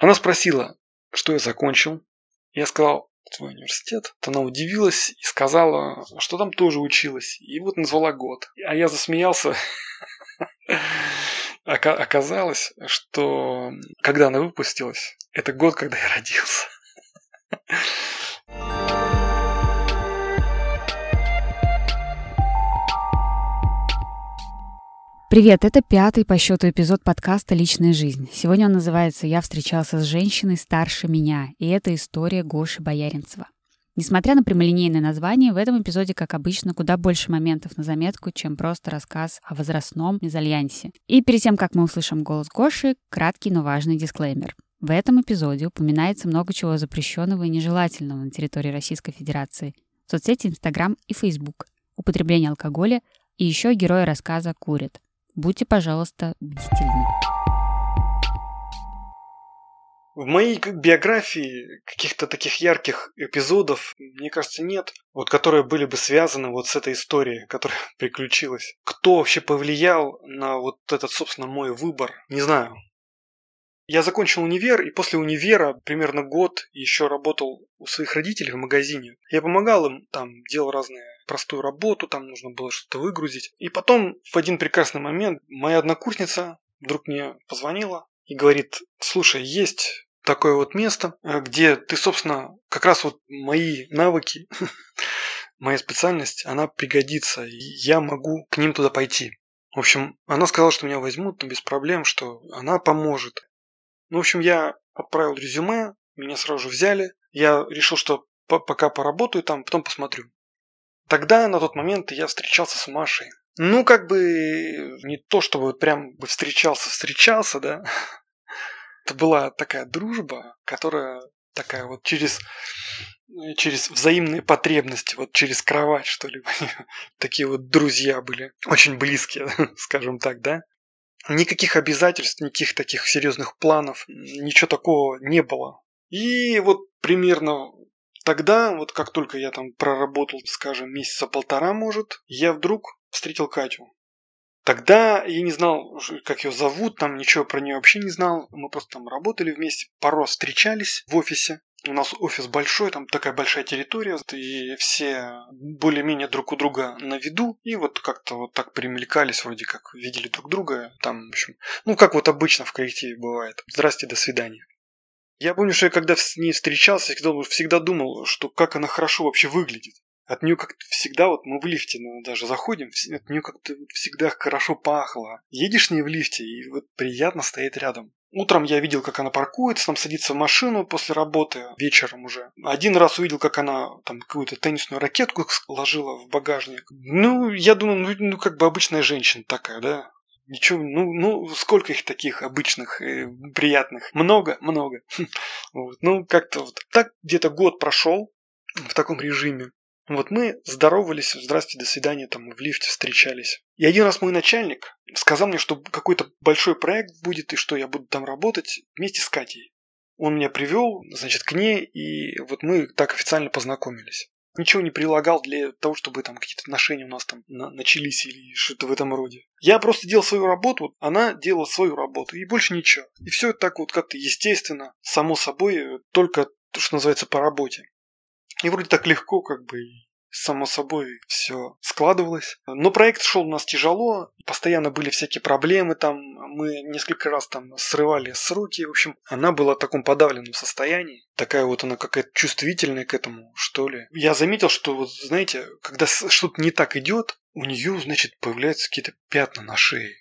Она спросила, что я закончил. Я сказал, твой университет. Она удивилась и сказала, что там тоже училась. И вот назвала год. А я засмеялся. Оказалось, что когда она выпустилась, это год, когда я родился. Привет, это пятый по счету эпизод подкаста «Личная жизнь». Сегодня он называется «Я встречался с женщиной старше меня», и это история Гоши Бояринцева. Несмотря на прямолинейное название, в этом эпизоде, как обычно, куда больше моментов на заметку, чем просто рассказ о возрастном мезальянсе. И перед тем, как мы услышим голос Гоши, краткий, но важный дисклеймер. В этом эпизоде упоминается много чего запрещенного и нежелательного на территории Российской Федерации. Соцсети Инстаграм и Фейсбук, употребление алкоголя и еще герои рассказа курят – Будьте, пожалуйста, бдительны. В моей биографии каких-то таких ярких эпизодов, мне кажется, нет, вот которые были бы связаны вот с этой историей, которая приключилась. Кто вообще повлиял на вот этот, собственно, мой выбор, не знаю. Я закончил универ, и после универа примерно год еще работал у своих родителей в магазине. Я помогал им, там, делал разные простую работу, там нужно было что-то выгрузить. И потом в один прекрасный момент моя однокурсница вдруг мне позвонила и говорит, слушай, есть такое вот место, где ты, собственно, как раз вот мои навыки, моя специальность, она пригодится, и я могу к ним туда пойти. В общем, она сказала, что меня возьмут, без проблем, что она поможет. Ну, в общем, я отправил резюме, меня сразу же взяли. Я решил, что пока поработаю там, потом посмотрю. Тогда, на тот момент, я встречался с Машей. Ну, как бы, не то чтобы прям бы встречался-встречался, да. Это была такая дружба, которая такая вот через, через взаимные потребности, вот через кровать, что ли. Такие вот друзья были, очень близкие, скажем так, да. Никаких обязательств, никаких таких серьезных планов, ничего такого не было. И вот примерно тогда, вот как только я там проработал, скажем, месяца полтора, может, я вдруг встретил Катю. Тогда я не знал, как ее зовут, там ничего про нее вообще не знал. Мы просто там работали вместе, пару раз встречались в офисе. У нас офис большой, там такая большая территория, и все более-менее друг у друга на виду, и вот как-то вот так примелькались, вроде как видели друг друга, там, в общем, ну, как вот обычно в коллективе бывает. Здрасте, до свидания. Я помню, что я когда с ней встречался, всегда думал, что как она хорошо вообще выглядит. От нее как-то всегда, вот мы в лифте ну, даже заходим, от нее как-то всегда хорошо пахло. Едешь с ней в лифте, и вот приятно стоять рядом. Утром я видел, как она паркуется, там садится в машину после работы, вечером уже. Один раз увидел, как она там какую-то теннисную ракетку ложила в багажник. Ну, я думаю, ну, ну как бы обычная женщина такая, да. Ничего, ну, ну, сколько их таких обычных, э, приятных? Много, много. Вот, ну, как-то вот. Так где-то год прошел в таком режиме. Вот мы здоровались, здрасте, до свидания, там в лифте встречались. И один раз мой начальник сказал мне, что какой-то большой проект будет, и что я буду там работать вместе с Катей. Он меня привел, значит, к ней, и вот мы так официально познакомились. Ничего не прилагал для того, чтобы там какие-то отношения у нас там на начались или что-то в этом роде. Я просто делал свою работу, она делала свою работу, и больше ничего. И все так вот как-то естественно, само собой, только то, что называется по работе. И вроде так легко, как бы, само собой все складывалось. Но проект шел у нас тяжело, постоянно были всякие проблемы там, мы несколько раз там срывали с руки, в общем, она была в таком подавленном состоянии, такая вот она какая-то чувствительная к этому, что ли. Я заметил, что вот, знаете, когда что-то не так идет, у нее, значит, появляются какие-то пятна на шее.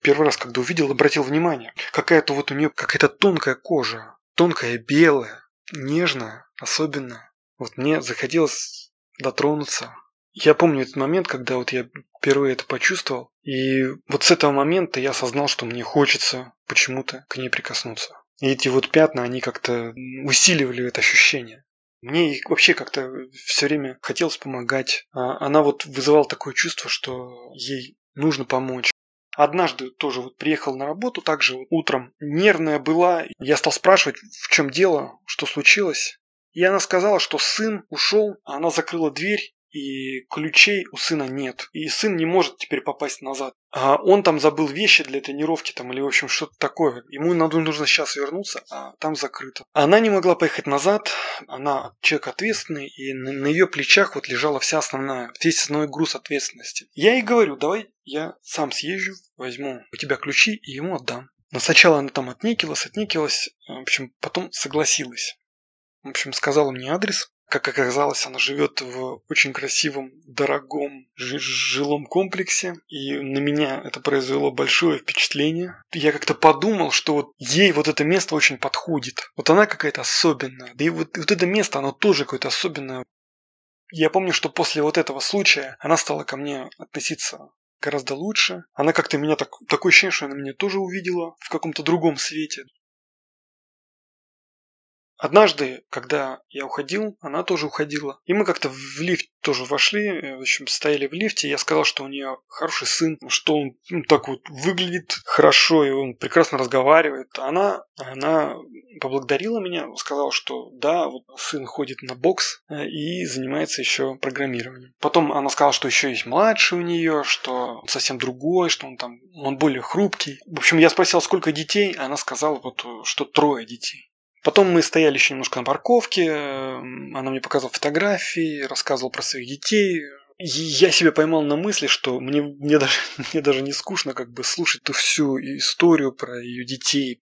Первый раз, когда увидел, обратил внимание, какая-то вот у нее какая-то тонкая кожа, тонкая, белая, нежная, особенно вот мне захотелось дотронуться. Я помню этот момент, когда вот я впервые это почувствовал. И вот с этого момента я осознал, что мне хочется почему-то к ней прикоснуться. И эти вот пятна, они как-то усиливали это ощущение. Мне вообще как-то все время хотелось помогать. А она вот вызывала такое чувство, что ей нужно помочь. Однажды тоже вот приехал на работу, также утром нервная была. Я стал спрашивать, в чем дело, что случилось. И она сказала, что сын ушел, а она закрыла дверь и ключей у сына нет. И сын не может теперь попасть назад. А он там забыл вещи для тренировки там или в общем что-то такое. Ему надо, нужно сейчас вернуться, а там закрыто. Она не могла поехать назад, она человек ответственный, и на, на ее плечах вот лежала вся основная, весь основной груз ответственности. Я ей говорю, давай я сам съезжу, возьму у тебя ключи и ему отдам. Но сначала она там отнекилась, отнекилась, в общем, потом согласилась. В общем, сказала мне адрес, как оказалось, она живет в очень красивом, дорогом жилом комплексе, и на меня это произвело большое впечатление. Я как-то подумал, что вот ей вот это место очень подходит. Вот она какая-то особенная. И вот, вот это место, оно тоже какое-то особенное. Я помню, что после вот этого случая она стала ко мне относиться гораздо лучше. Она как-то меня так, такое ощущение, что она меня тоже увидела в каком-то другом свете. Однажды, когда я уходил, она тоже уходила. И мы как-то в лифт тоже вошли, э, в общем, стояли в лифте. Я сказал, что у нее хороший сын, что он ну, так вот выглядит хорошо, и он прекрасно разговаривает. Она, она поблагодарила меня, сказала, что да, вот сын ходит на бокс э, и занимается еще программированием. Потом она сказала, что еще есть младший у нее, что он совсем другой, что он там, он более хрупкий. В общем, я спросил, сколько детей, она сказала, вот, что трое детей. Потом мы стояли еще немножко на парковке, она мне показывала фотографии, рассказывала про своих детей. И я себя поймал на мысли, что мне, мне, даже, мне даже не скучно как бы слушать ту всю историю про ее детей.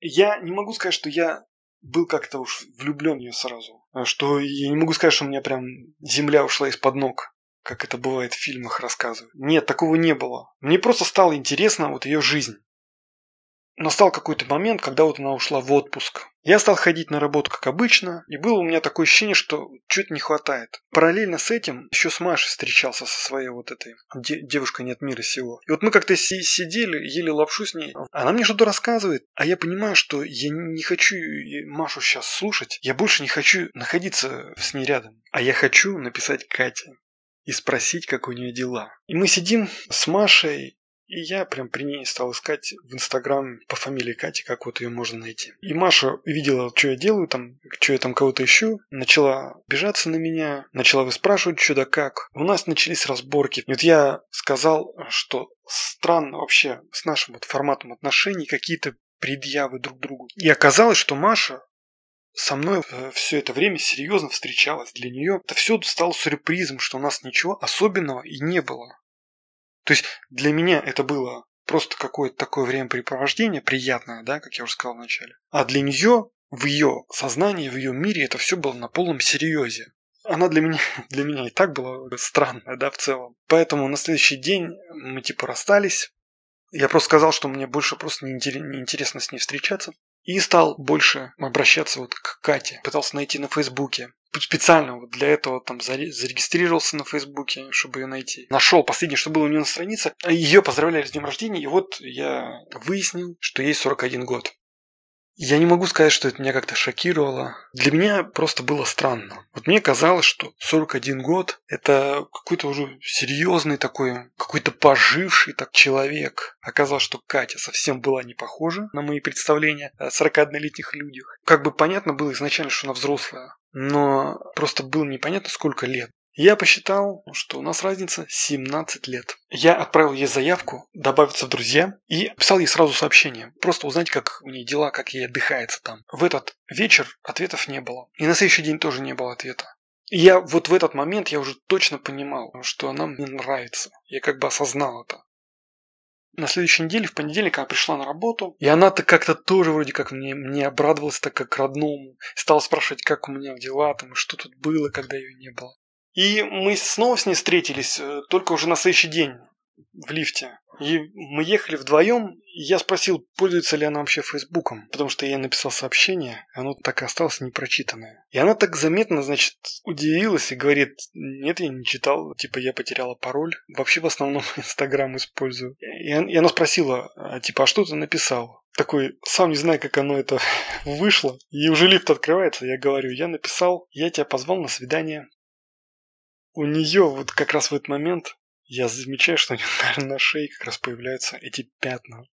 Я не могу сказать, что я был как-то уж влюблен в нее сразу. Что я не могу сказать, что у меня прям земля ушла из-под ног как это бывает в фильмах рассказывают. Нет, такого не было. Мне просто стало интересно вот ее жизнь. Настал какой-то момент, когда вот она ушла в отпуск. Я стал ходить на работу как обычно, и было у меня такое ощущение, что чуть не хватает. Параллельно с этим еще с Машей встречался со своей вот этой де- девушкой нет мира сего. И вот мы как-то си- сидели, ели лапшу с ней. Она мне что-то рассказывает, а я понимаю, что я не хочу Машу сейчас слушать. Я больше не хочу находиться с ней рядом. А я хочу написать Кате и спросить, как у нее дела. И мы сидим с Машей, и я прям при ней стал искать в Инстаграм по фамилии Кати, как вот ее можно найти. И Маша видела, что я делаю там, что я там кого-то ищу, начала бежаться на меня, начала выспрашивать, что да как. У нас начались разборки. И вот я сказал, что странно вообще с нашим вот форматом отношений какие-то предъявы друг другу. И оказалось, что Маша со мной э, все это время серьезно встречалась. Для нее это все стало сюрпризом, что у нас ничего особенного и не было. То есть для меня это было просто какое-то такое времяпрепровождение приятное, да, как я уже сказал вначале. А для нее, в ее сознании, в ее мире это все было на полном серьезе. Она для меня, для меня и так была странная, да, в целом. Поэтому на следующий день мы типа расстались. Я просто сказал, что мне больше просто неинтересно с ней встречаться. И стал больше обращаться вот к Кате. Пытался найти на Фейсбуке специально вот для этого там зарегистрировался на Фейсбуке, чтобы ее найти. Нашел последнее, что было у нее на странице. Ее поздравляли с днем рождения, и вот я выяснил, что ей 41 год. Я не могу сказать, что это меня как-то шокировало. Для меня просто было странно. Вот мне казалось, что 41 год – это какой-то уже серьезный такой, какой-то поживший так человек. Оказалось, что Катя совсем была не похожа на мои представления о 41-летних людях. Как бы понятно было изначально, что она взрослая но просто было непонятно сколько лет. Я посчитал, что у нас разница 17 лет. Я отправил ей заявку, добавиться в друзья и писал ей сразу сообщение. Просто узнать, как у нее дела, как ей отдыхается там. В этот вечер ответов не было. И на следующий день тоже не было ответа. И я вот в этот момент я уже точно понимал, что она мне нравится. Я как бы осознал это на следующей неделе, в понедельник, она пришла на работу, и она-то как-то тоже вроде как мне, мне обрадовалась так как родному. Стала спрашивать, как у меня дела, там, и что тут было, когда ее не было. И мы снова с ней встретились, э, только уже на следующий день в лифте. И мы ехали вдвоем, и я спросил, пользуется ли она вообще Фейсбуком, потому что я написал сообщение, оно так и осталось непрочитанное. И она так заметно, значит, удивилась и говорит, нет, я не читал, типа я потеряла пароль, вообще в основном Инстаграм использую. И она спросила, а, типа, а что ты написал? Такой, сам не знаю, как оно это вышло. И уже лифт открывается, я говорю, я написал, я тебя позвал на свидание. У нее вот как раз в этот момент я замечаю, что у него на шее как раз появляются эти пятна.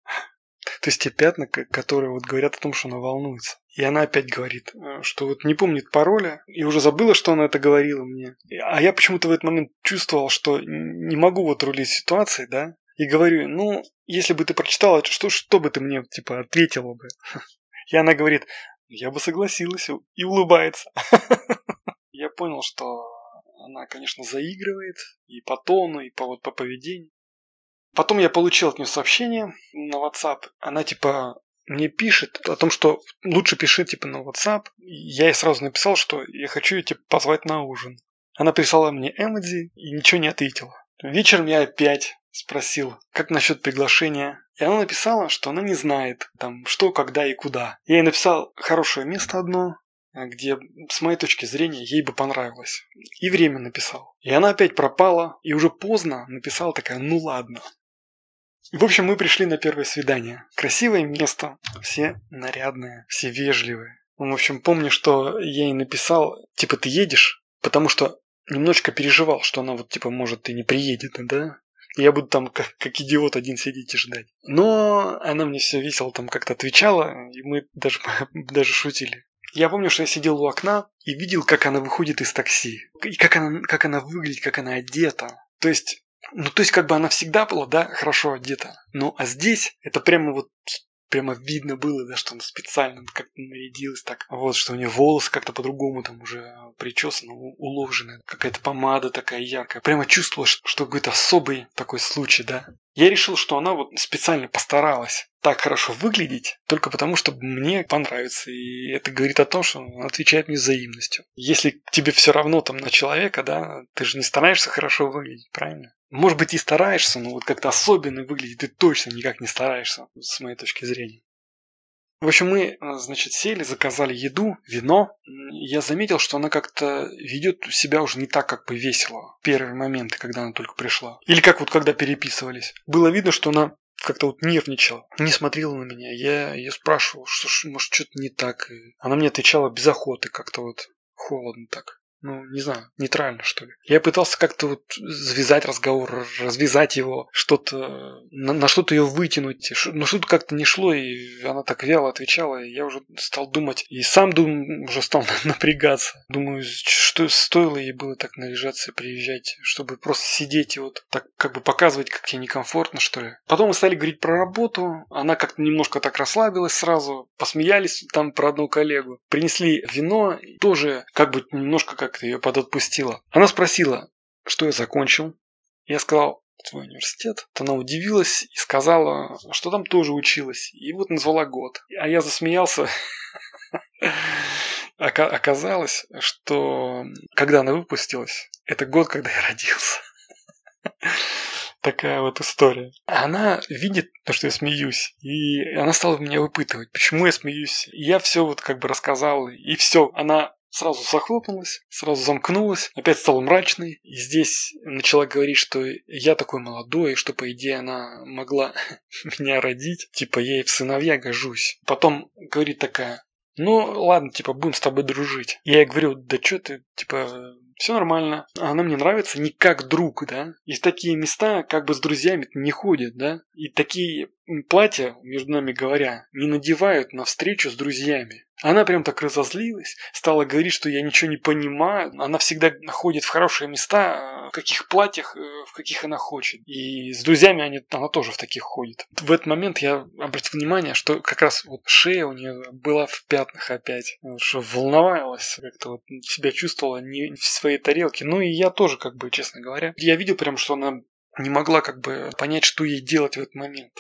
То есть те пятна, которые вот говорят о том, что она волнуется. И она опять говорит, э, что вот не помнит пароля, и уже забыла, что она это говорила мне. А я почему-то в этот момент чувствовал, что не могу вот рулить ситуацией, да, и говорю, ну, если бы ты прочитала, что, что бы ты мне, типа, ответила бы? И она говорит, я бы согласилась, и улыбается. Я понял, что она, конечно, заигрывает и по тону, и по, вот, по поведению. Потом я получил от нее сообщение на WhatsApp. Она типа мне пишет о том, что лучше пиши типа на WhatsApp. Я ей сразу написал, что я хочу ее типа, позвать на ужин. Она прислала мне эмодзи и ничего не ответила. Вечером я опять спросил, как насчет приглашения. И она написала, что она не знает, там, что, когда и куда. Я ей написал хорошее место одно, где, с моей точки зрения, ей бы понравилось. И время написал. И она опять пропала, и уже поздно написала такая, ну ладно. В общем, мы пришли на первое свидание. Красивое место, все нарядные, все вежливые. В общем, помню, что я ей написал, типа, ты едешь? Потому что немножечко переживал, что она вот, типа, может, и не приедет, да? Я буду там как, как идиот один сидеть и ждать. Но она мне все весело там как-то отвечала, и мы даже, даже шутили. Я помню, что я сидел у окна и видел, как она выходит из такси. И как она, как она выглядит, как она одета. То есть ну, то есть, как бы она всегда была, да, хорошо одета. Ну, а здесь это прямо вот прямо видно было, да, что она специально как-то нарядилась так. Вот, что у нее волосы как-то по-другому там уже причесаны, уложены. Какая-то помада такая яркая. Прямо чувствовала, что какой-то особый такой случай, да. Я решил, что она вот специально постаралась так хорошо выглядеть, только потому, что мне понравится. И это говорит о том, что он отвечает мне взаимностью. Если тебе все равно там на человека, да, ты же не стараешься хорошо выглядеть, правильно? Может быть и стараешься, но вот как-то особенно выглядит ты точно никак не стараешься, с моей точки зрения. В общем, мы, э, значит, сели, заказали еду, вино. Я заметил, что она как-то ведет себя уже не так, как бы весело. Первые моменты, когда она только пришла. Или как вот когда переписывались. Было видно, что она как-то вот нервничала, не смотрела на меня. Я ее спрашивал, что может что-то не так. Она мне отвечала без охоты, как-то вот холодно так ну, не знаю, нейтрально, что ли. Я пытался как-то вот завязать разговор, развязать его, что-то, на, на что-то ее вытянуть, но что-то как-то не шло, и она так вяло отвечала, и я уже стал думать, и сам дум, уже стал напрягаться. Думаю, что стоило ей было так наряжаться и приезжать, чтобы просто сидеть и вот так как бы показывать, как тебе некомфортно, что ли. Потом мы стали говорить про работу, она как-то немножко так расслабилась сразу, посмеялись там про одну коллегу, принесли вино, тоже как бы немножко как как-то ее подотпустила. Она спросила, что я закончил. Я сказал, твой университет. Она удивилась и сказала, что там тоже училась. И вот назвала год. А я засмеялся. Оказалось, что когда она выпустилась, это год, когда я родился. Такая вот история. Она видит то, что я смеюсь, и она стала меня выпытывать, почему я смеюсь. Я все вот как бы рассказал, и все. Она сразу захлопнулась, сразу замкнулась, опять стала мрачной. И здесь начала говорить, что я такой молодой, что, по идее, она могла меня родить. Типа, я ей в сыновья гожусь. Потом говорит такая, ну, ладно, типа, будем с тобой дружить. Я ей говорю, да что ты, типа, все нормально. Она мне нравится не как друг, да. И в такие места как бы с друзьями не ходят, да. И такие платья, между нами говоря, не надевают на встречу с друзьями. Она прям так разозлилась, стала говорить, что я ничего не понимаю. Она всегда ходит в хорошие места, в каких платьях, э, в каких она хочет. И с друзьями они, она тоже в таких ходит. В этот момент я обратил внимание, что как раз вот шея у нее была в пятнах опять. Что волновалась, как-то вот себя чувствовала не в своей тарелке. Ну и я тоже, как бы, честно говоря. Я видел прям, что она не могла как бы понять, что ей делать в этот момент.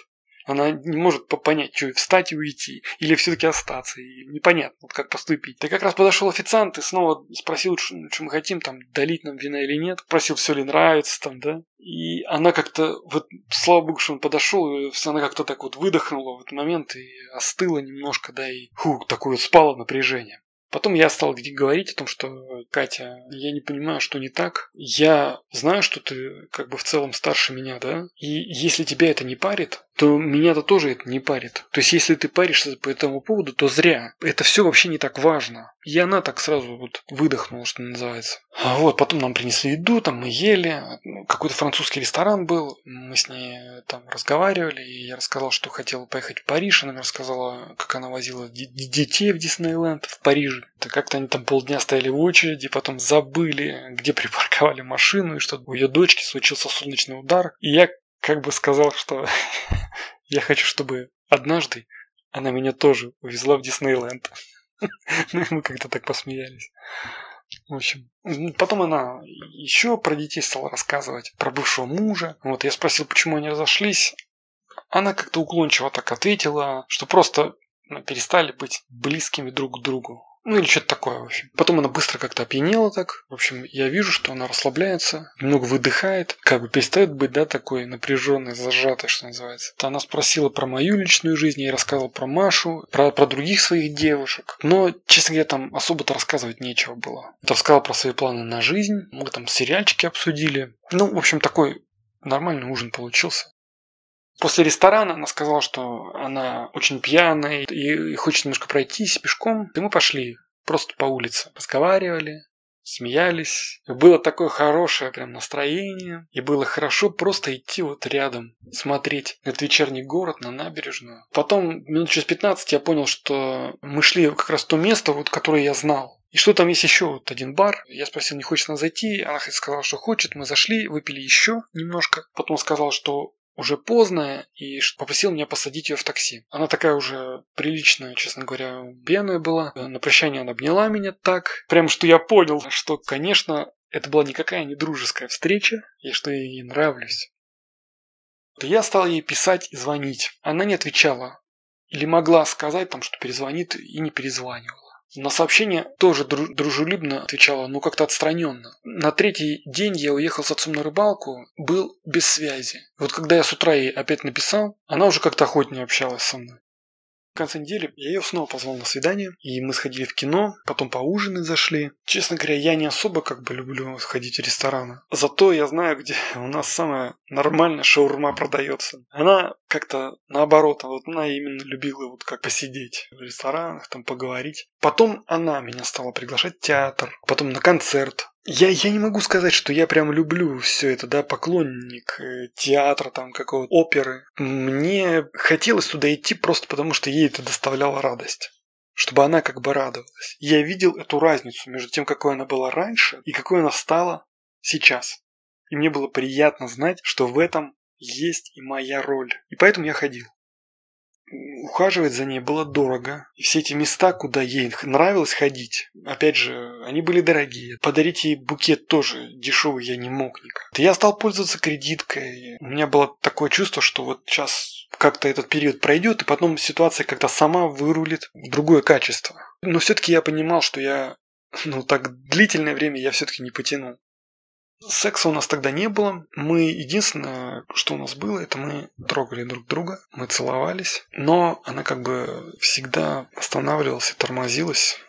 Она не может понять, что встать и уйти, или все-таки остаться, и непонятно, вот как поступить. Так как раз подошел официант и снова спросил, что, мы хотим, там, долить нам вина или нет. Спросил, все ли нравится, там, да. И она как-то, вот, слава богу, что он подошел, она как-то так вот выдохнула в этот момент и остыла немножко, да, и фу, такое вот спало напряжение. Потом я стал говорить о том, что Катя, я не понимаю, что не так. Я знаю, что ты как бы в целом старше меня, да? И если тебя это не парит, то меня-то тоже это не парит. То есть, если ты паришься по этому поводу, то зря. Это все вообще не так важно. И она так сразу вот выдохнула, что называется. А вот, потом нам принесли еду, там мы ели. Какой-то французский ресторан был. Мы с ней там разговаривали. И я рассказал, что хотел поехать в Париж. Она мне рассказала, как она возила детей в Диснейленд в Париже. Так как-то они там полдня стояли в очереди, потом забыли, где припарковали машину, и что у ее дочки случился солнечный удар. И я как бы сказал, что я хочу, чтобы однажды она меня тоже увезла в Диснейленд. Ну, мы как-то так посмеялись. В общем, потом она еще про детей стала рассказывать, про бывшего мужа. Вот я спросил, почему они разошлись. Она как-то уклончиво так ответила, что просто ну, перестали быть близкими друг к другу. Ну или что-то такое, в общем. Потом она быстро как-то опьянела так. В общем, я вижу, что она расслабляется, немного выдыхает, как бы перестает быть, да, такой напряженной, зажатой, что называется. Она спросила про мою личную жизнь, я рассказывал про Машу, про, про других своих девушек. Но, честно говоря, там особо-то рассказывать нечего было. Я рассказал про свои планы на жизнь, мы там сериальчики обсудили. Ну, в общем, такой нормальный ужин получился. После ресторана она сказала, что она очень пьяная и хочет немножко пройтись пешком. И мы пошли просто по улице. Разговаривали, смеялись. Было такое хорошее прям настроение. И было хорошо просто идти вот рядом, смотреть этот вечерний город, на набережную. Потом, минут через 15 я понял, что мы шли как раз в то место, вот, которое я знал. И что там есть еще вот один бар. Я спросил, не хочет она зайти. Она сказала, что хочет. Мы зашли, выпили еще немножко. Потом сказал, что уже поздно и попросил меня посадить ее в такси. Она такая уже приличная, честно говоря, пьяная была. На прощание она обняла меня так, прям что я понял, что, конечно, это была никакая не дружеская встреча, и что я ей нравлюсь. Я стал ей писать и звонить. Она не отвечала. Или могла сказать там, что перезвонит, и не перезванивала. На сообщение тоже дружелюбно отвечала, но как-то отстраненно. На третий день я уехал с отцом на рыбалку, был без связи. Вот когда я с утра ей опять написал, она уже как-то охотнее общалась со мной. В конце недели я ее снова позвал на свидание, и мы сходили в кино, потом поужинать зашли. Честно говоря, я не особо как бы люблю ходить в рестораны. Зато я знаю, где у нас самая нормальная шаурма продается. Она как-то наоборот, а вот она именно любила вот как посидеть в ресторанах, там поговорить. Потом она меня стала приглашать в театр, потом на концерт. Я, я не могу сказать, что я прям люблю все это, да, поклонник э, театра, там, какого-то оперы. Мне хотелось туда идти просто потому, что ей это доставляло радость. Чтобы она как бы радовалась. Я видел эту разницу между тем, какой она была раньше и какой она стала сейчас. И мне было приятно знать, что в этом есть и моя роль. И поэтому я ходил ухаживать за ней было дорого. И все эти места, куда ей нравилось ходить, опять же, они были дорогие. Подарить ей букет тоже дешевый я не мог никак. Я стал пользоваться кредиткой. У меня было такое чувство, что вот сейчас как-то этот период пройдет, и потом ситуация как-то сама вырулит в другое качество. Но все-таки я понимал, что я ну, так длительное время я все-таки не потяну. Секса у нас тогда не было. Мы единственное, что у нас было, это мы трогали друг друга, мы целовались. Но она как бы всегда останавливалась и тормозилась.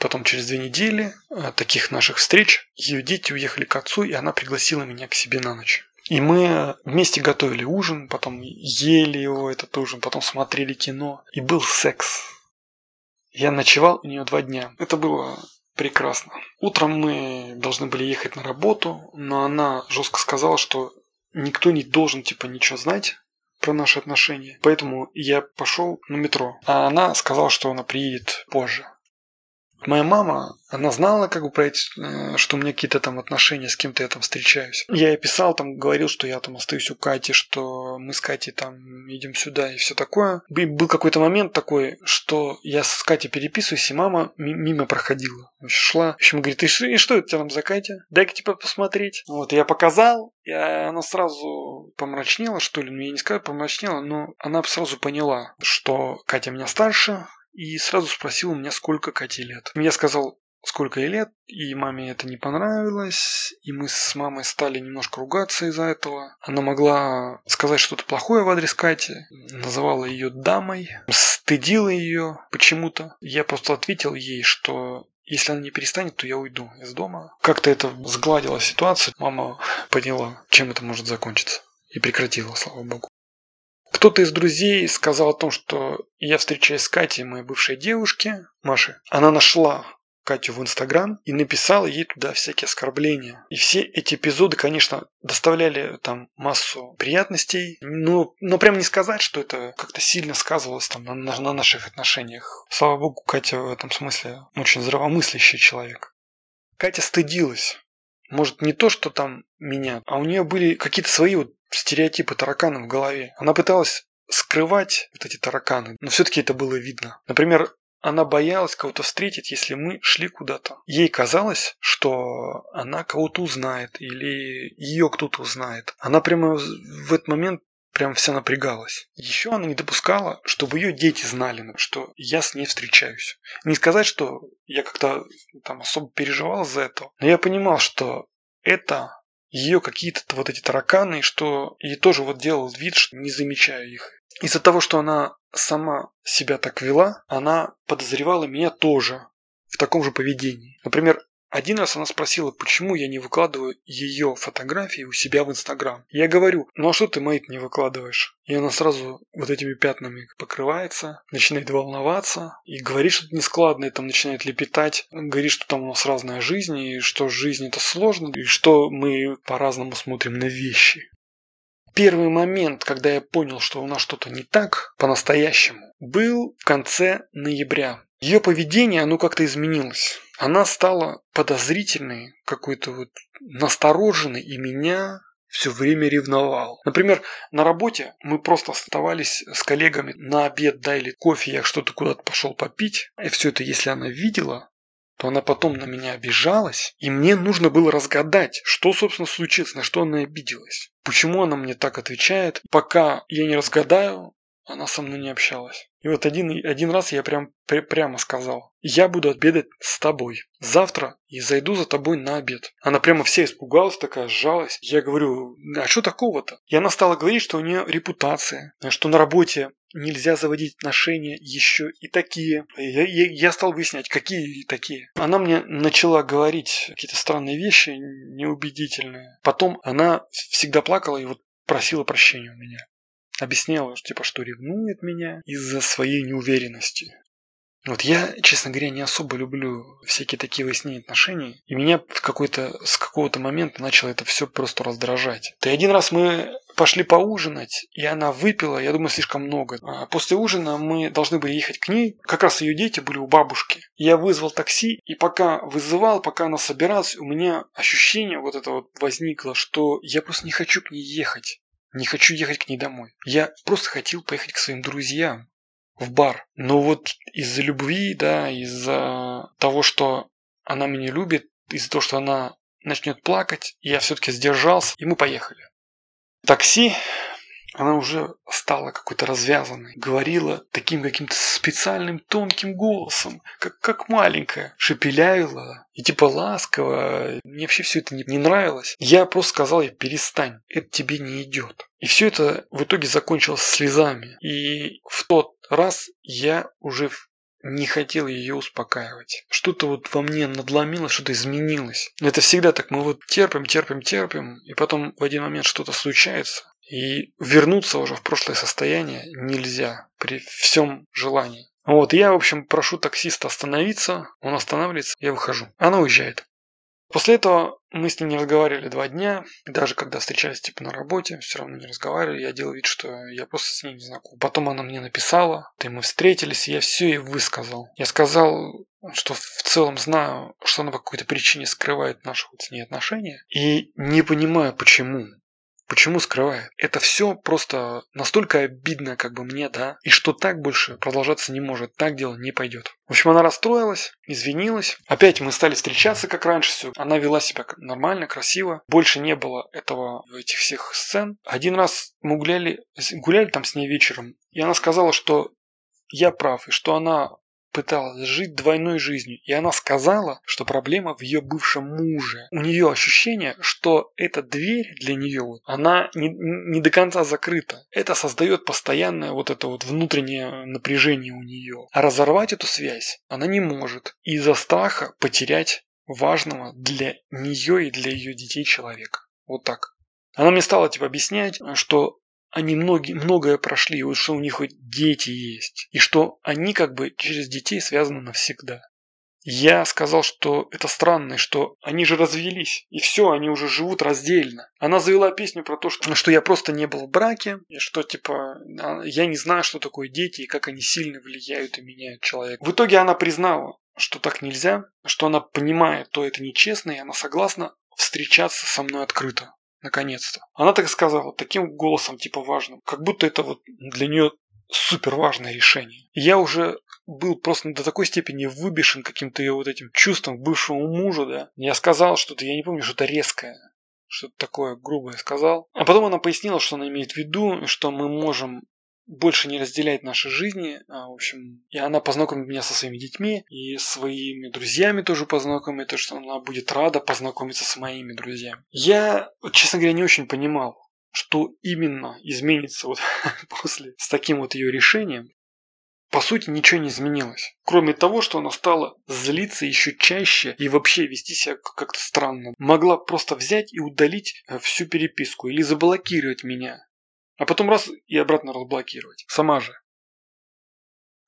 Потом через две недели э, таких наших встреч ее дети уехали к отцу, и она пригласила меня к себе на ночь. И мы вместе готовили ужин, потом ели его, этот ужин, потом смотрели кино. И был секс. Я ночевал у нее два дня. Это было Прекрасно. Утром мы должны были ехать на работу, но она жестко сказала, что никто не должен типа ничего знать про наши отношения. Поэтому я пошел на метро. А она сказала, что она приедет позже. Моя мама, она знала как бы про эти, э, что у меня какие-то там отношения, с кем-то я там встречаюсь. Я ей писал, там говорил, что я там остаюсь у Кати, что мы с Катей там идем сюда и все такое. И был какой-то момент такой, что я с Катей переписываюсь, и мама мимо проходила. Шла. В общем, говорит, и что, это у тебя там за Катя? Дай-ка тебя посмотреть. Вот, я показал, и она сразу помрачнела, что ли, ну я не скажу помрачнела, но она сразу поняла, что Катя меня старше, и сразу спросил у меня, сколько Кате лет. Я сказал, сколько ей лет, и маме это не понравилось, и мы с мамой стали немножко ругаться из-за этого. Она могла сказать что-то плохое в адрес Кати, называла ее дамой, стыдила ее почему-то. Я просто ответил ей, что если она не перестанет, то я уйду из дома. Как-то это сгладило ситуацию. Мама поняла, чем это может закончиться. И прекратила, слава богу. Кто-то из друзей сказал о том, что я встречаюсь с Катей, моей бывшей девушке, Машей. Она нашла Катю в Инстаграм и написала ей туда всякие оскорбления. И все эти эпизоды, конечно, доставляли там массу приятностей, но, но прям не сказать, что это как-то сильно сказывалось там на, на наших отношениях. Слава богу, Катя в этом смысле очень здравомыслящий человек. Катя стыдилась. Может, не то, что там меня, а у нее были какие-то свои вот стереотипы тараканы в голове. Она пыталась скрывать вот эти тараканы, но все-таки это было видно. Например, она боялась кого-то встретить, если мы шли куда-то. Ей казалось, что она кого-то узнает или ее кто-то узнает. Она прямо в этот момент прям вся напрягалась. Еще она не допускала, чтобы ее дети знали, что я с ней встречаюсь. Не сказать, что я как-то там особо переживал за это, но я понимал, что это ее какие-то вот эти тараканы, что и тоже вот делал вид, что не замечаю их. Из-за того, что она сама себя так вела, она подозревала меня тоже в таком же поведении. Например, один раз она спросила, почему я не выкладываю ее фотографии у себя в Инстаграм. Я говорю, ну а что ты мои не выкладываешь? И она сразу вот этими пятнами покрывается, начинает волноваться и говорит что-то нескладное, там начинает лепетать, говорит, что там у нас разная жизнь, и что жизнь это сложно, и что мы по-разному смотрим на вещи. Первый момент, когда я понял, что у нас что-то не так по-настоящему, был в конце ноября. Ее поведение, оно как-то изменилось. Она стала подозрительной, какой-то вот настороженной, и меня все время ревновал. Например, на работе мы просто оставались с коллегами на обед, да, или кофе, я что-то куда-то пошел попить. И все это, если она видела, то она потом на меня обижалась, и мне нужно было разгадать, что, собственно, случилось, на что она обиделась. Почему она мне так отвечает? Пока я не разгадаю, она со мной не общалась. И вот один, один раз я прям пр прямо сказал, я буду обедать с тобой. Завтра и зайду за тобой на обед. Она прямо вся испугалась, такая сжалась. Я говорю, а что такого-то? И она стала говорить, что у нее репутация, что на работе нельзя заводить отношения еще и такие. Я, я, я стал выяснять, какие такие. Она мне начала говорить какие-то странные вещи, неубедительные. Потом она всегда плакала и вот просила прощения у меня. Объясняла, типа, что ревнует меня из-за своей неуверенности. Вот я, честно говоря, не особо люблю всякие такие выяснения отношений. И меня какой-то, с какого-то момента начало это все просто раздражать. И один раз мы пошли поужинать, и она выпила, я думаю, слишком много. А после ужина мы должны были ехать к ней. Как раз ее дети были у бабушки. Я вызвал такси, и пока вызывал, пока она собиралась, у меня ощущение вот это вот возникло, что я просто не хочу к ней ехать. Не хочу ехать к ней домой. Я просто хотел поехать к своим друзьям в бар. Но вот из-за любви, да, из-за того, что она меня любит, из-за того, что она начнет плакать, я все-таки сдержался, и мы поехали. Такси она уже стала какой-то развязанной. Говорила таким каким-то специальным тонким голосом, как, как маленькая. Шепелявила и типа ласково. Мне вообще все это не, не нравилось. Я просто сказал ей, перестань, это тебе не идет. И все это в итоге закончилось слезами. И в тот раз я уже не хотел ее успокаивать. Что-то вот во мне надломилось, что-то изменилось. Это всегда так. Мы вот терпим, терпим, терпим, и потом в один момент что-то случается. И вернуться уже в прошлое состояние нельзя при всем желании. Вот, я, в общем, прошу таксиста остановиться, он останавливается, я выхожу. Она уезжает. После этого мы с ней не разговаривали два дня, даже когда встречались типа на работе, все равно не разговаривали, я делал вид, что я просто с ней не знаком. Потом она мне написала, и мы встретились, и я все ей высказал. Я сказал, что в целом знаю, что она по какой-то причине скрывает наши вот с ней отношения, и не понимаю, почему. Почему скрывает? Это все просто настолько обидно как бы мне, да, и что так больше продолжаться не может, так дело не пойдет. В общем, она расстроилась, извинилась. Опять мы стали встречаться как раньше, все. Она вела себя нормально, красиво. Больше не было этого, этих всех сцен. Один раз мы гуляли, гуляли там с ней вечером, и она сказала, что я прав, и что она пыталась жить двойной жизнью, и она сказала, что проблема в ее бывшем муже. У нее ощущение, что эта дверь для нее, она не, не до конца закрыта. Это создает постоянное вот это вот внутреннее напряжение у нее. А разорвать эту связь она не может из-за страха потерять важного для нее и для ее детей человека. Вот так. Она мне стала типа объяснять, что они многие, многое прошли, вот что у них хоть дети есть, и что они как бы через детей связаны навсегда. Я сказал, что это странно, что они же развелись, и все, они уже живут раздельно. Она завела песню про то, что, что я просто не был в браке, и что типа а, я не знаю, что такое дети и как они сильно влияют и меняют человека. В итоге она признала, что так нельзя, что она понимает, то это нечестно, и она согласна встречаться со мной открыто. Наконец-то. Она так сказала, таким голосом, типа важным, как будто это вот для нее супер важное решение. Я уже был просто до такой степени выбешен каким-то ее вот этим чувством бывшего мужа, да. Я сказал что-то, я не помню, что-то резкое, что-то такое грубое сказал. А потом она пояснила, что она имеет в виду, что мы можем больше не разделять наши жизни. А, в общем, и она познакомит меня со своими детьми и своими друзьями тоже познакомит, то что она будет рада познакомиться с моими друзьями. Я, честно говоря, не очень понимал, что именно изменится вот после с таким вот ее решением. По сути, ничего не изменилось. Кроме того, что она стала злиться еще чаще и вообще вести себя как-то странно. Могла просто взять и удалить э, всю переписку или заблокировать меня. А потом раз и обратно разблокировать. Сама же.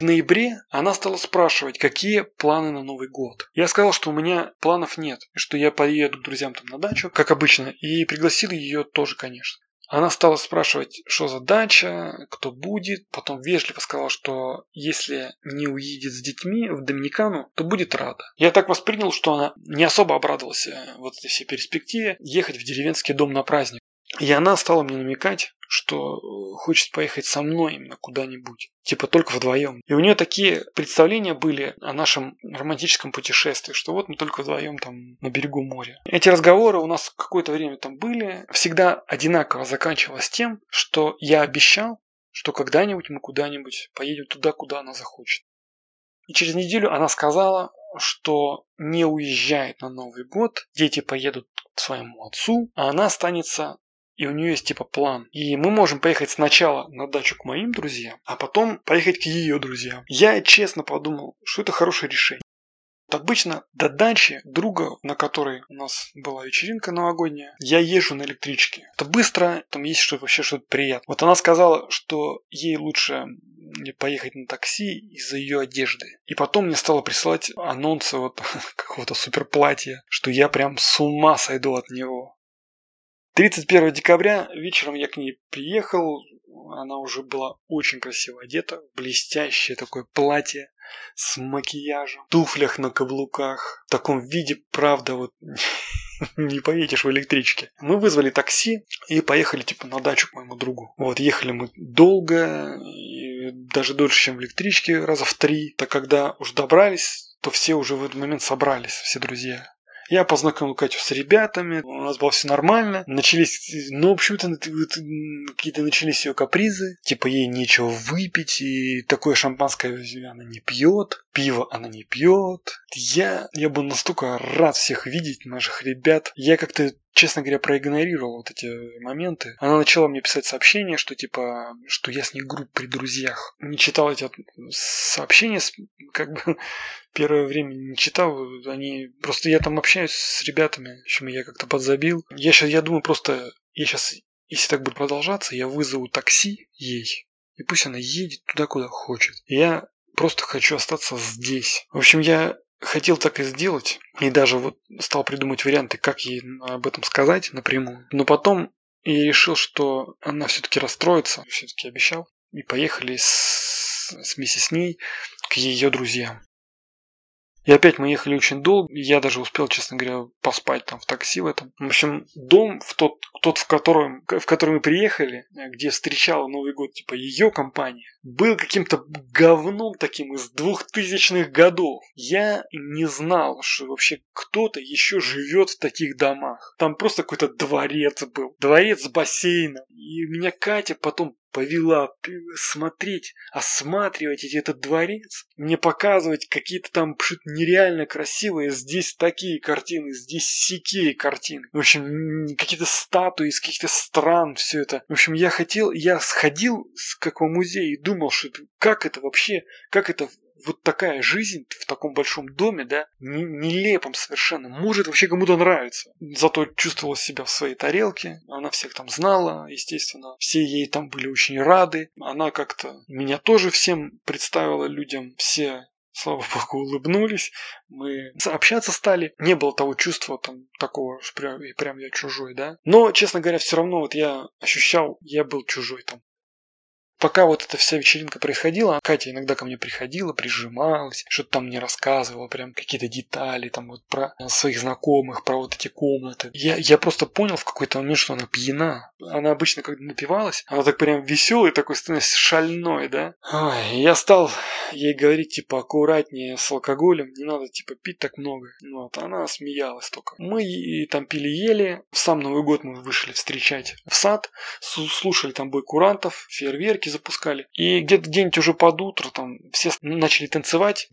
В ноябре она стала спрашивать, какие планы на Новый год. Я сказал, что у меня планов нет, что я поеду к друзьям там на дачу, как обычно, и пригласил ее тоже, конечно. Она стала спрашивать, что за дача, кто будет. Потом вежливо сказала, что если не уедет с детьми в Доминикану, то будет рада. Я так воспринял, что она не особо обрадовалась э, вот этой всей перспективе ехать в деревенский дом на праздник. И она стала мне намекать, что э, хочет поехать со мной именно куда-нибудь. Типа только вдвоем. И у нее такие представления были о нашем романтическом путешествии, что вот мы только вдвоем там на берегу моря. Эти разговоры у нас какое-то время там были. Всегда одинаково заканчивалось тем, что я обещал, что когда-нибудь мы куда-нибудь поедем туда, куда она захочет. И через неделю она сказала, что не уезжает на Новый год, дети поедут к своему отцу, а она останется и у нее есть типа план. И мы можем поехать сначала на дачу к моим друзьям, а потом поехать к ее друзьям. Я честно подумал, что это хорошее решение. Вот обычно до дачи друга, на которой у нас была вечеринка новогодняя, я езжу на электричке. Это быстро, там есть что вообще что-то приятное. Вот она сказала, что ей лучше поехать на такси из-за ее одежды. И потом мне стало присылать анонсы вот какого-то суперплатья, что я прям с ума сойду от него. 31 декабря вечером я к ней приехал. Она уже была очень красиво одета. Блестящее такое платье с макияжем. туфлях на каблуках. В таком виде, правда, вот не поедешь в электричке. Мы вызвали такси и поехали типа на дачу к моему другу. Вот, ехали мы долго, даже дольше, чем в электричке, раза в три. Так когда уж добрались, то все уже в этот момент собрались, все друзья. Я познакомил Катю с ребятами, у нас было все нормально. Начались, ну, почему-то какие-то начались ее капризы. Типа ей нечего выпить, и такое шампанское она не пьет, пиво она не пьет. Я, я был настолько рад всех видеть, наших ребят. Я как-то честно говоря, проигнорировал вот эти моменты. Она начала мне писать сообщения, что типа, что я с ней групп при друзьях. Не читал эти сообщения, как бы первое время не читал. Они просто я там общаюсь с ребятами, в общем, я как-то подзабил. Я сейчас, я думаю, просто я сейчас, если так будет продолжаться, я вызову такси ей. И пусть она едет туда, куда хочет. Я просто хочу остаться здесь. В общем, я хотел так и сделать. И даже вот стал придумать варианты, как ей об этом сказать напрямую. Но потом я решил, что она все-таки расстроится, все-таки обещал. И поехали с, с вместе ней к ее друзьям. И опять мы ехали очень долго. Я даже успел, честно говоря, поспать там в такси в этом. В общем, дом в тот, тот в котором, в который мы приехали, где встречала Новый год, типа ее компания, был каким-то говном таким из двухтысячных годов. Я не знал, что вообще кто-то еще живет в таких домах. Там просто какой-то дворец был. Дворец с бассейном. И меня Катя потом повела смотреть, осматривать этот дворец, мне показывать какие-то там нереально красивые, здесь такие картины, здесь сякие картины. В общем, какие-то статуи из каких-то стран, все это. В общем, я хотел, я сходил как в музей и думал, что как это вообще, как это вот такая жизнь в таком большом доме, да, нелепом совершенно, может вообще кому-то нравиться. Зато чувствовала себя в своей тарелке, она всех там знала, естественно, все ей там были очень рады, она как-то меня тоже всем представила людям, все слава богу, улыбнулись, мы общаться стали, не было того чувства там такого, что прям, прям я чужой, да. Но, честно говоря, все равно вот я ощущал, я был чужой там пока вот эта вся вечеринка происходила, Катя иногда ко мне приходила, прижималась, что-то там мне рассказывала, прям какие-то детали, там вот про своих знакомых, про вот эти комнаты. Я, я просто понял в какой-то момент, что она пьяна. Она обычно, когда напивалась, она так прям веселый, такой становится шальной, да. Ой, я стал ей говорить, типа, аккуратнее с алкоголем, не надо, типа, пить так много. Вот, она смеялась только. Мы там пили-ели, в сам Новый год мы вышли встречать в сад, слушали там бой курантов, фейерверки запускали. И где-то день уже под утро там все начали танцевать.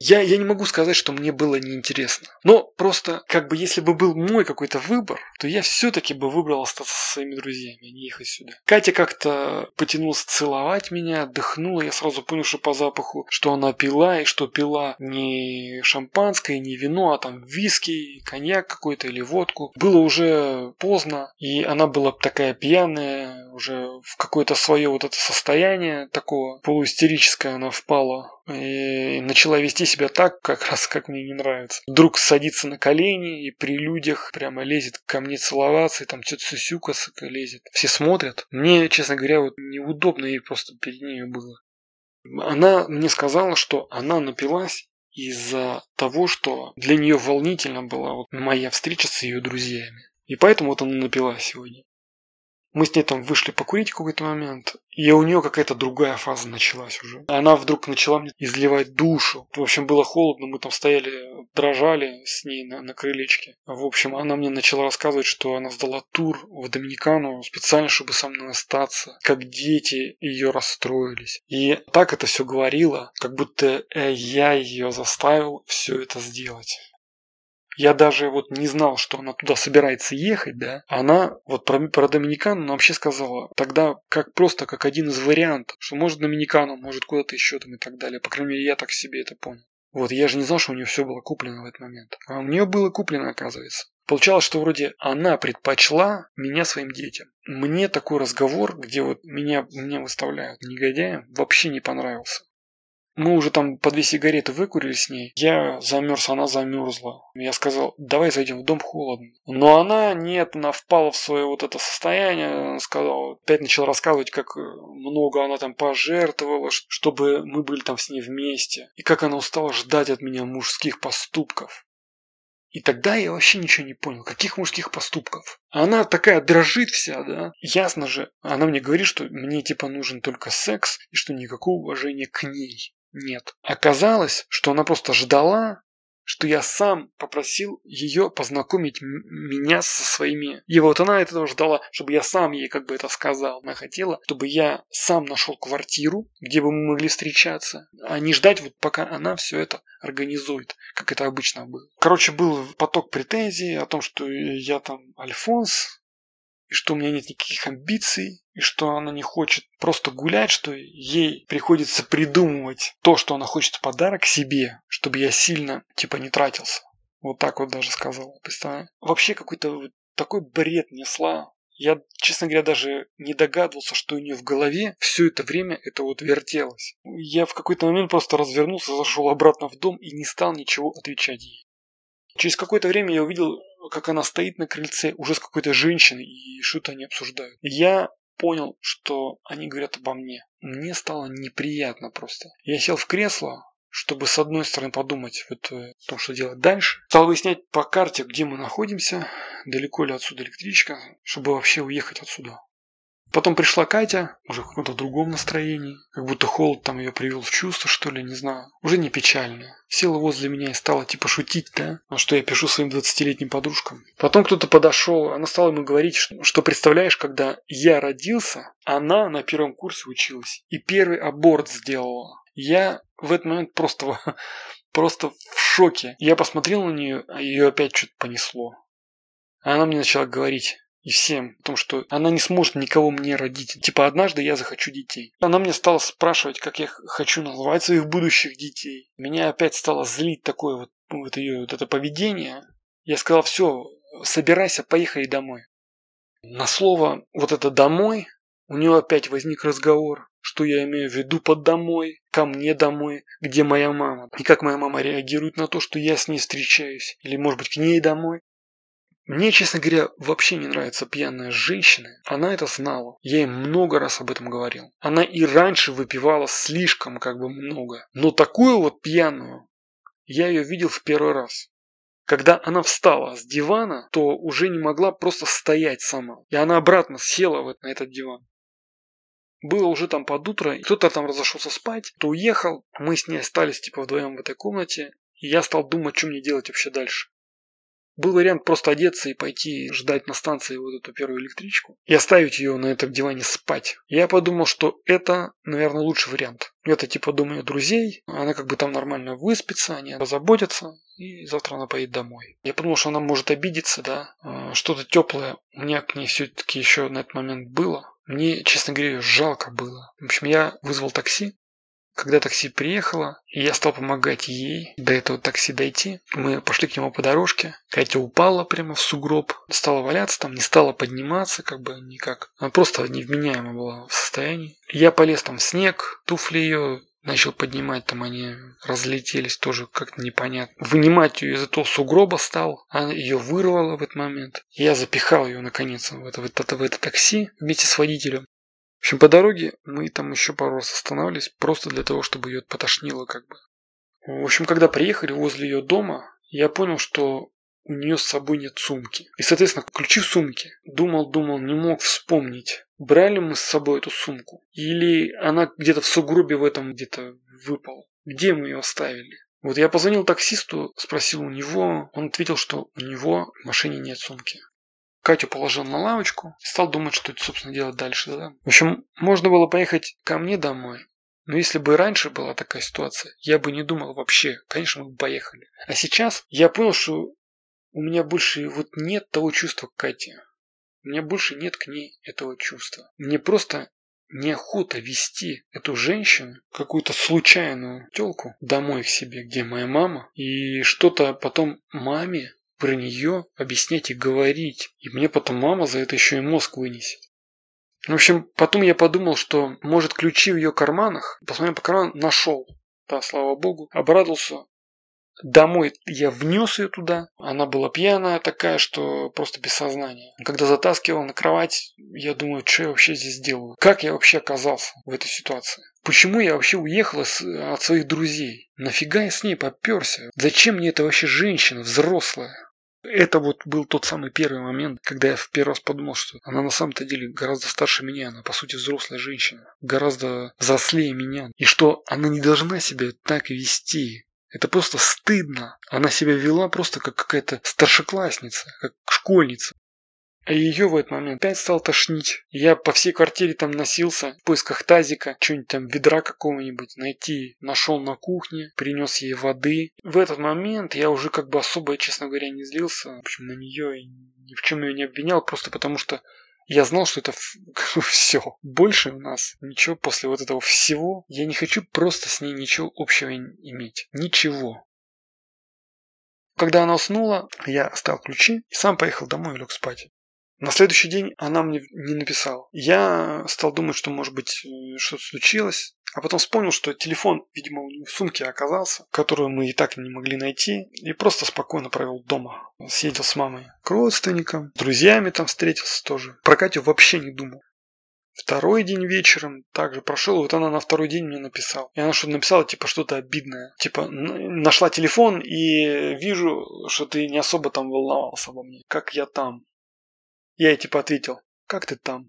Я, я не могу сказать, что мне было неинтересно. Но просто, как бы, если бы был мой какой-то выбор, то я все-таки бы выбрал остаться со своими друзьями, а не ехать сюда. Катя как-то потянулась целовать меня, отдохнула. Я сразу понял, что по запаху, что она пила, и что пила не шампанское, не вино, а там виски, коньяк какой-то или водку. Было уже поздно, и она была такая пьяная, уже в какое-то свое вот это состояние такого полуистерическое она впала и начала вести себя так, как раз как мне не нравится. Вдруг садится на колени и при людях прямо лезет ко мне целоваться, и там что-то сюсюка лезет. Все смотрят. Мне, честно говоря, вот неудобно ей просто перед ней было. Она мне сказала, что она напилась из-за того, что для нее волнительно была вот моя встреча с ее друзьями. И поэтому вот она напилась сегодня. Мы с ней там вышли покурить в какой-то момент, и у нее какая-то другая фаза началась уже. Она вдруг начала мне изливать душу. В общем, было холодно, мы там стояли, дрожали с ней на, на крылечке. В общем, она мне начала рассказывать, что она сдала тур в Доминикану специально, чтобы со мной остаться. Как дети ее расстроились. И так это все говорила, как будто э, я ее заставил все это сделать. Я даже вот не знал, что она туда собирается ехать, да. Она вот про, про Доминикану вообще сказала тогда как просто как один из вариантов, что может Доминикану, может куда-то еще там и так далее. По крайней мере, я так себе это понял. Вот, я же не знал, что у нее все было куплено в этот момент. А у нее было куплено, оказывается. Получалось, что вроде она предпочла меня своим детям. Мне такой разговор, где вот меня, меня выставляют негодяем, вообще не понравился. Мы уже там по две сигареты выкурили с ней. Я замерз, она замерзла. Я сказал, давай зайдем в дом холодно. Но она нет, она впала в свое вот это состояние. Сказала, опять начала рассказывать, как много она там пожертвовала, чтобы мы были там с ней вместе. И как она устала ждать от меня мужских поступков. И тогда я вообще ничего не понял. Каких мужских поступков? Она такая дрожит вся, да? Ясно же. Она мне говорит, что мне типа нужен только секс и что никакого уважения к ней нет. Оказалось, что она просто ждала, что я сам попросил ее познакомить меня со своими. И вот она этого ждала, чтобы я сам ей как бы это сказал. Она хотела, чтобы я сам нашел квартиру, где бы мы могли встречаться, а не ждать вот пока она все это организует, как это обычно было. Короче, был поток претензий о том, что я там Альфонс, и что у меня нет никаких амбиций, и что она не хочет просто гулять, что ей приходится придумывать то, что она хочет в подарок себе, чтобы я сильно, типа, не тратился. Вот так вот даже сказала, представляешь? Вообще какой-то такой бред несла. Я, честно говоря, даже не догадывался, что у нее в голове все это время это вот вертелось. Я в какой-то момент просто развернулся, зашел обратно в дом и не стал ничего отвечать ей. Через какое-то время я увидел, как она стоит на крыльце уже с какой-то женщиной и что-то они обсуждают. Я понял, что они говорят обо мне. Мне стало неприятно просто. Я сел в кресло, чтобы с одной стороны подумать вот о том, что делать дальше. Стал выяснять по карте, где мы находимся, далеко ли отсюда электричка, чтобы вообще уехать отсюда. Потом пришла Катя, уже в каком-то другом настроении, как будто холод там ее привел в чувство, что ли, не знаю. Уже не печально. Села возле меня и стала типа шутить, да, а что я пишу своим 20-летним подружкам. Потом кто-то подошел, она стала ему говорить, что, что представляешь, когда я родился, она на первом курсе училась и первый аборт сделала. Я в этот момент просто, просто в шоке. Я посмотрел на нее, а ее опять что-то понесло. Она мне начала говорить, и всем, о том, что она не сможет никого мне родить. Типа однажды я захочу детей. Она мне стала спрашивать, как я хочу называть своих будущих детей. Меня опять стало злить такое вот, вот ее вот это поведение. Я сказал, все, собирайся, поехали домой. На слово вот это «домой» у нее опять возник разговор, что я имею в виду под «домой», ко мне домой, где моя мама. И как моя мама реагирует на то, что я с ней встречаюсь. Или, может быть, к ней домой. Мне, честно говоря, вообще не нравится пьяная женщина. Она это знала. Я ей много раз об этом говорил. Она и раньше выпивала слишком как бы много. Но такую вот пьяную я ее видел в первый раз. Когда она встала с дивана, то уже не могла просто стоять сама. И она обратно села вот на этот диван. Было уже там под утро, кто-то там разошелся спать, кто уехал, мы с ней остались типа вдвоем в этой комнате, и я стал думать, что мне делать вообще дальше. Был вариант просто одеться и пойти ждать на станции вот эту первую электричку и оставить ее на этом диване спать. Я подумал, что это, наверное, лучший вариант. Это типа думаю друзей, она как бы там нормально выспится, они позаботятся, и завтра она поедет домой. Я подумал, что она может обидеться, да, а, что-то теплое у меня к ней все-таки еще на этот момент было. Мне, честно говоря, жалко было. В общем, я вызвал такси, когда такси приехало, и я стал помогать ей до этого такси дойти, мы пошли к нему по дорожке. Катя упала прямо в сугроб, стала валяться там, не стала подниматься как бы никак. Она просто невменяема была в состоянии. Я полез там в снег, туфли ее начал поднимать, там они разлетелись тоже как-то непонятно. Вынимать ее из этого сугроба стал, она ее вырвала в этот момент. Я запихал ее наконец в это, в это, в это такси вместе с водителем. В общем, по дороге мы там еще пару раз останавливались, просто для того, чтобы ее потошнило как бы. В общем, когда приехали возле ее дома, я понял, что у нее с собой нет сумки. И, соответственно, ключи в сумке. Думал, думал, не мог вспомнить, брали мы с собой эту сумку. Или она где-то в сугробе в этом где-то выпала. Где мы ее оставили? Вот я позвонил таксисту, спросил у него, он ответил, что у него в машине нет сумки. Катю положил на лавочку и стал думать, что собственно, делать дальше. Да? В общем, можно было поехать ко мне домой. Но если бы раньше была такая ситуация, я бы не думал вообще. Конечно, мы бы поехали. А сейчас я понял, что у меня больше вот нет того чувства к Кате. У меня больше нет к ней этого чувства. Мне просто неохота вести эту женщину, какую-то случайную телку, домой к себе, где моя мама, и что-то потом маме про нее объяснять и говорить. И мне потом мама за это еще и мозг вынесет. В общем, потом я подумал, что может ключи в ее карманах. Посмотрел по карманам, нашел. Да, слава богу. Обрадовался. Домой я внес ее туда. Она была пьяная такая, что просто без сознания. Когда затаскивал на кровать, я думаю, что я вообще здесь делаю? Как я вообще оказался в этой ситуации? Почему я вообще уехала с, от своих друзей? Нафига я с ней поперся? Зачем мне эта вообще женщина взрослая? Это вот был тот самый первый момент, когда я в первый раз подумал, что она на самом-то деле гораздо старше меня, она по сути взрослая женщина, гораздо взрослее меня, и что она не должна себя так вести. Это просто стыдно. Она себя вела просто как какая-то старшеклассница, как школьница. А ее в этот момент опять стал тошнить. Я по всей квартире там носился в поисках тазика, что-нибудь там ведра какого-нибудь найти. Нашел на кухне, принес ей воды. В этот момент я уже как бы особо, честно говоря, не злился. В общем, на нее и ни в чем ее не обвинял, просто потому что я знал, что это все. Больше у нас ничего после вот этого всего. Я не хочу просто с ней ничего общего иметь. Ничего. Когда она уснула, я оставил ключи и сам поехал домой и лег спать. На следующий день она мне не написала. Я стал думать, что может быть э, что-то случилось. А потом вспомнил, что телефон, видимо, у него в сумке оказался, которую мы и так не могли найти. И просто спокойно провел дома. Съездил с мамой к родственникам, с друзьями там встретился тоже. Про Катю вообще не думал. Второй день вечером также прошел, вот она на второй день мне написала. И она что-то написала, типа, что-то обидное. Типа, нашла телефон и вижу, что ты не особо там волновался обо мне. Как я там. Я ей типа ответил, как ты там?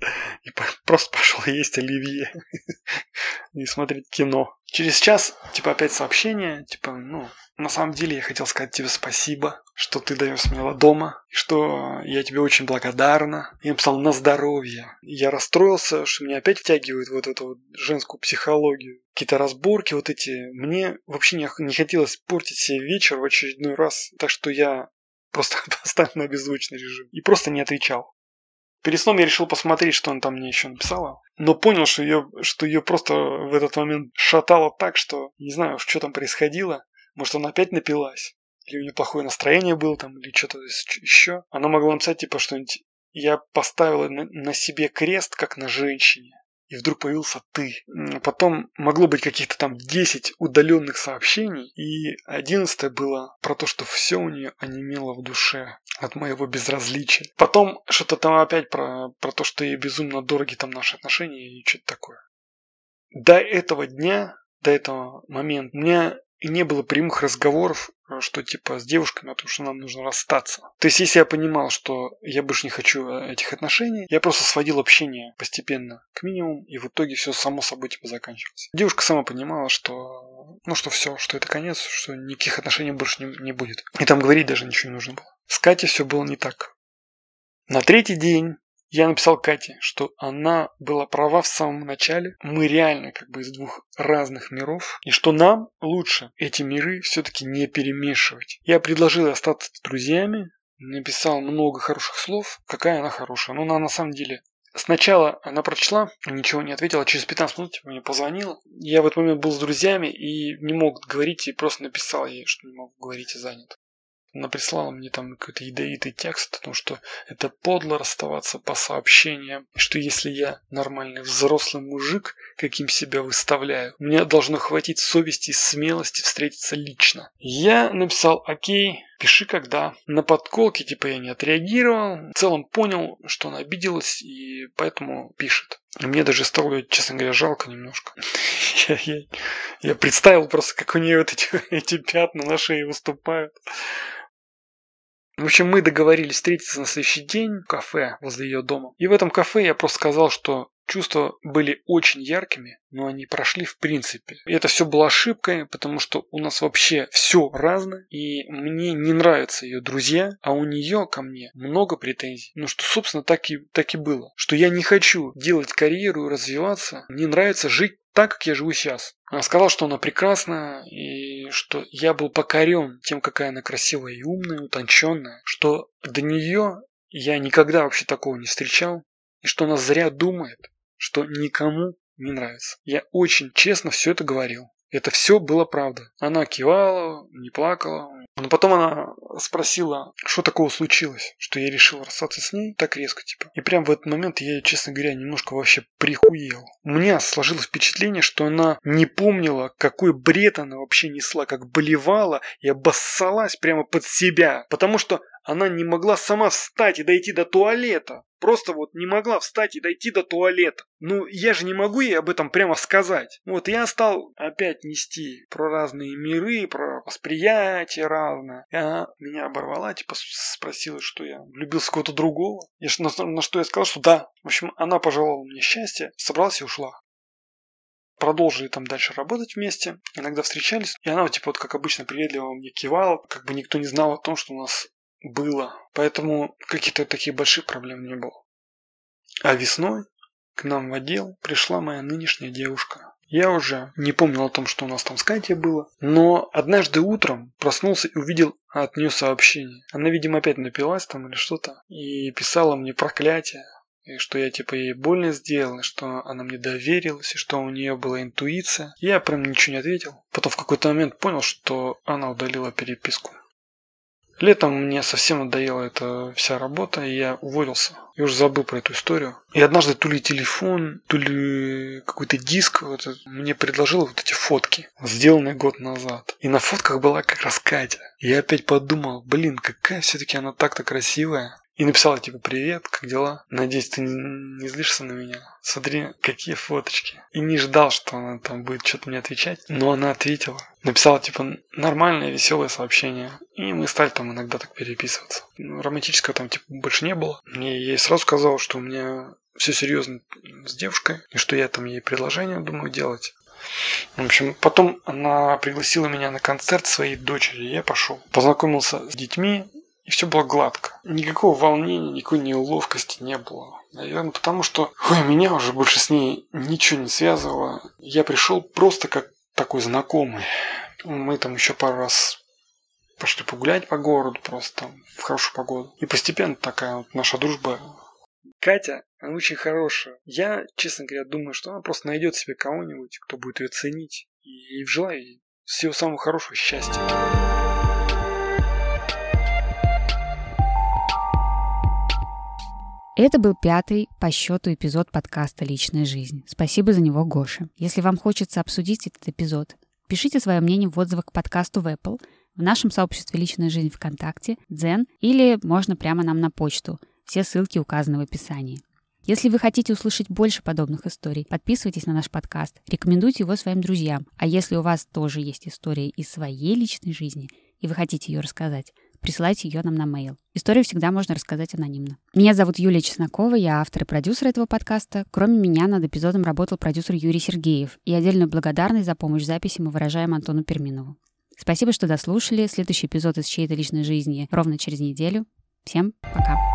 И просто пошел есть оливье и смотреть кино. Через час, типа, опять сообщение, типа, ну, на самом деле я хотел сказать тебе спасибо, что ты даешь мне дома, и что я тебе очень благодарна. Я написал на здоровье. Я расстроился, что меня опять втягивают вот эту вот женскую психологию. Какие-то разборки вот эти. Мне вообще не, не хотелось портить себе вечер в очередной раз. Так что я Просто поставил на беззвучный режим. И просто не отвечал. Перед сном я решил посмотреть, что она там мне еще написала. Но понял, что ее, что ее просто в этот момент шатало так, что не знаю, что там происходило. Может, она опять напилась. Или у нее плохое настроение было там, или что-то еще. Она могла написать, типа, что-нибудь я поставила на, себе крест, как на женщине и вдруг появился ты. Потом могло быть каких-то там 10 удаленных сообщений, и 11 было про то, что все у нее онемело в душе от моего безразличия. Потом что-то там опять про, про то, что ей безумно дороги там наши отношения и что-то такое. До этого дня, до этого момента у меня и не было прямых разговоров, э, что типа с девушками о том, что нам нужно расстаться. То есть, если я понимал, что я больше не хочу э, этих отношений, я просто сводил общение постепенно к минимуму, и в итоге все само собой типа заканчивалось. Девушка сама понимала, что ну что все, что это конец, что никаких отношений больше не, не будет. И там говорить даже ничего не нужно было. С Катей все было не так. На третий день я написал Кате, что она была права в самом начале. Мы реально как бы из двух разных миров. И что нам лучше эти миры все-таки не перемешивать. Я предложил остаться друзьями. Написал много хороших слов. Какая она хорошая. Но она на самом деле Сначала она прочла, ничего не ответила, через 15 минут мне позвонила. Я в этот момент был с друзьями и не мог говорить, и просто написал ей, что не могу говорить и занят. Она прислала мне там какой-то ядовитый текст о том, что это подло расставаться по сообщениям, что если я нормальный взрослый мужик, каким себя выставляю, мне должно хватить совести и смелости встретиться лично. Я написал «Окей, пиши когда». На подколке типа я не отреагировал. В целом понял, что она обиделась и поэтому пишет. Мне даже стало, честно говоря, жалко немножко. Я, я, я представил просто, как у нее вот эти, эти пятна на шее выступают. В общем, мы договорились встретиться на следующий день в кафе возле ее дома. И в этом кафе я просто сказал, что чувства были очень яркими, но они прошли в принципе. И это все было ошибкой, потому что у нас вообще все разное, и мне не нравятся ее друзья, а у нее ко мне много претензий. Ну что, собственно, так и, так и было. Что я не хочу делать карьеру и развиваться, мне нравится жить так, как я живу сейчас. Она сказала, что она прекрасна, и что я был покорен тем, какая она красивая и умная, утонченная, что до нее я никогда вообще такого не встречал, и что она зря думает, что никому не нравится. Я очень честно все это говорил. Это все было правда. Она кивала, не плакала. Но потом она спросила, что такого случилось, что я решил расстаться с ней так резко, типа. И прям в этот момент я, честно говоря, немножко вообще прихуел. У меня сложилось впечатление, что она не помнила, какой бред она вообще несла, как болевала и обоссалась прямо под себя. Потому что она не могла сама встать и дойти до туалета. Просто вот не могла встать и дойти до туалета. Ну, я же не могу ей об этом прямо сказать. Вот я стал опять нести про разные миры, про восприятие разное. И она меня оборвала, типа спросила, что я влюбился в кого-то другого. Я, на, на что я сказал, что да. В общем, она пожелала мне счастья, собралась и ушла продолжили там дальше работать вместе, иногда встречались, и она, типа, вот как обычно, приветливо мне кивала, как бы никто не знал о том, что у нас было. Поэтому каких-то таких больших проблем не было. А весной к нам в отдел пришла моя нынешняя девушка. Я уже не помнил о том, что у нас там с Катей было, но однажды утром проснулся и увидел от нее сообщение. Она, видимо, опять напилась там или что-то и писала мне проклятие, и что я типа ей больно сделал, и что она мне доверилась, и что у нее была интуиция. Я прям ничего не ответил. Потом в какой-то момент понял, что она удалила переписку. Летом мне совсем надоела эта вся работа, и я уволился. Я уже забыл про эту историю. И однажды то ли телефон, то ли какой-то диск вот, мне предложил вот эти фотки, сделанные год назад. И на фотках была как раз Катя. И я опять подумал, блин, какая все-таки она так-то красивая. И написала типа «Привет, как дела? Надеюсь, ты не злишься на меня? Смотри, какие фоточки». И не ждал, что она там будет что-то мне отвечать, но она ответила. Написала типа нормальное, веселое сообщение. И мы стали там иногда так переписываться. Ну, романтического там типа больше не было. Мне ей сразу сказал, что у меня все серьезно с девушкой, и что я там ей предложение думаю делать. В общем, потом она пригласила меня на концерт своей дочери, я пошел. Познакомился с детьми, и все было гладко. Никакого волнения, никакой неловкости не было. Наверное, потому что ой, меня уже больше с ней ничего не связывало. Я пришел просто как такой знакомый. Мы там еще пару раз пошли погулять по городу просто в хорошую погоду. И постепенно такая вот наша дружба Катя, она очень хорошая. Я, честно говоря, думаю, что она просто найдет себе кого-нибудь, кто будет ее ценить. И желаю ей всего самого хорошего счастья. Это был пятый по счету эпизод подкаста «Личная жизнь». Спасибо за него, Гоша. Если вам хочется обсудить этот эпизод, пишите свое мнение в отзывах к подкасту в Apple, в нашем сообществе «Личная жизнь» ВКонтакте, Дзен или можно прямо нам на почту. Все ссылки указаны в описании. Если вы хотите услышать больше подобных историй, подписывайтесь на наш подкаст, рекомендуйте его своим друзьям. А если у вас тоже есть история из своей личной жизни, и вы хотите ее рассказать, присылайте ее нам на mail. Историю всегда можно рассказать анонимно. Меня зовут Юлия Чеснокова, я автор и продюсер этого подкаста. Кроме меня над эпизодом работал продюсер Юрий Сергеев. И отдельную благодарность за помощь в записи мы выражаем Антону Перминову. Спасибо, что дослушали. Следующий эпизод из чьей-то личной жизни ровно через неделю. Всем пока.